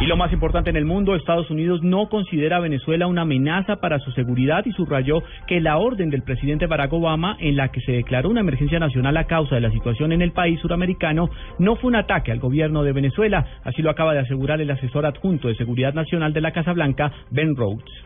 Y lo más importante en el mundo, Estados Unidos no considera a Venezuela una amenaza para su seguridad y subrayó que la orden del presidente Barack Obama en la que se declaró una emergencia nacional a causa de la situación en el país suramericano no fue un ataque al gobierno de Venezuela, así lo acaba de asegurar el asesor adjunto de Seguridad Nacional de la Casa Blanca, Ben Rhodes.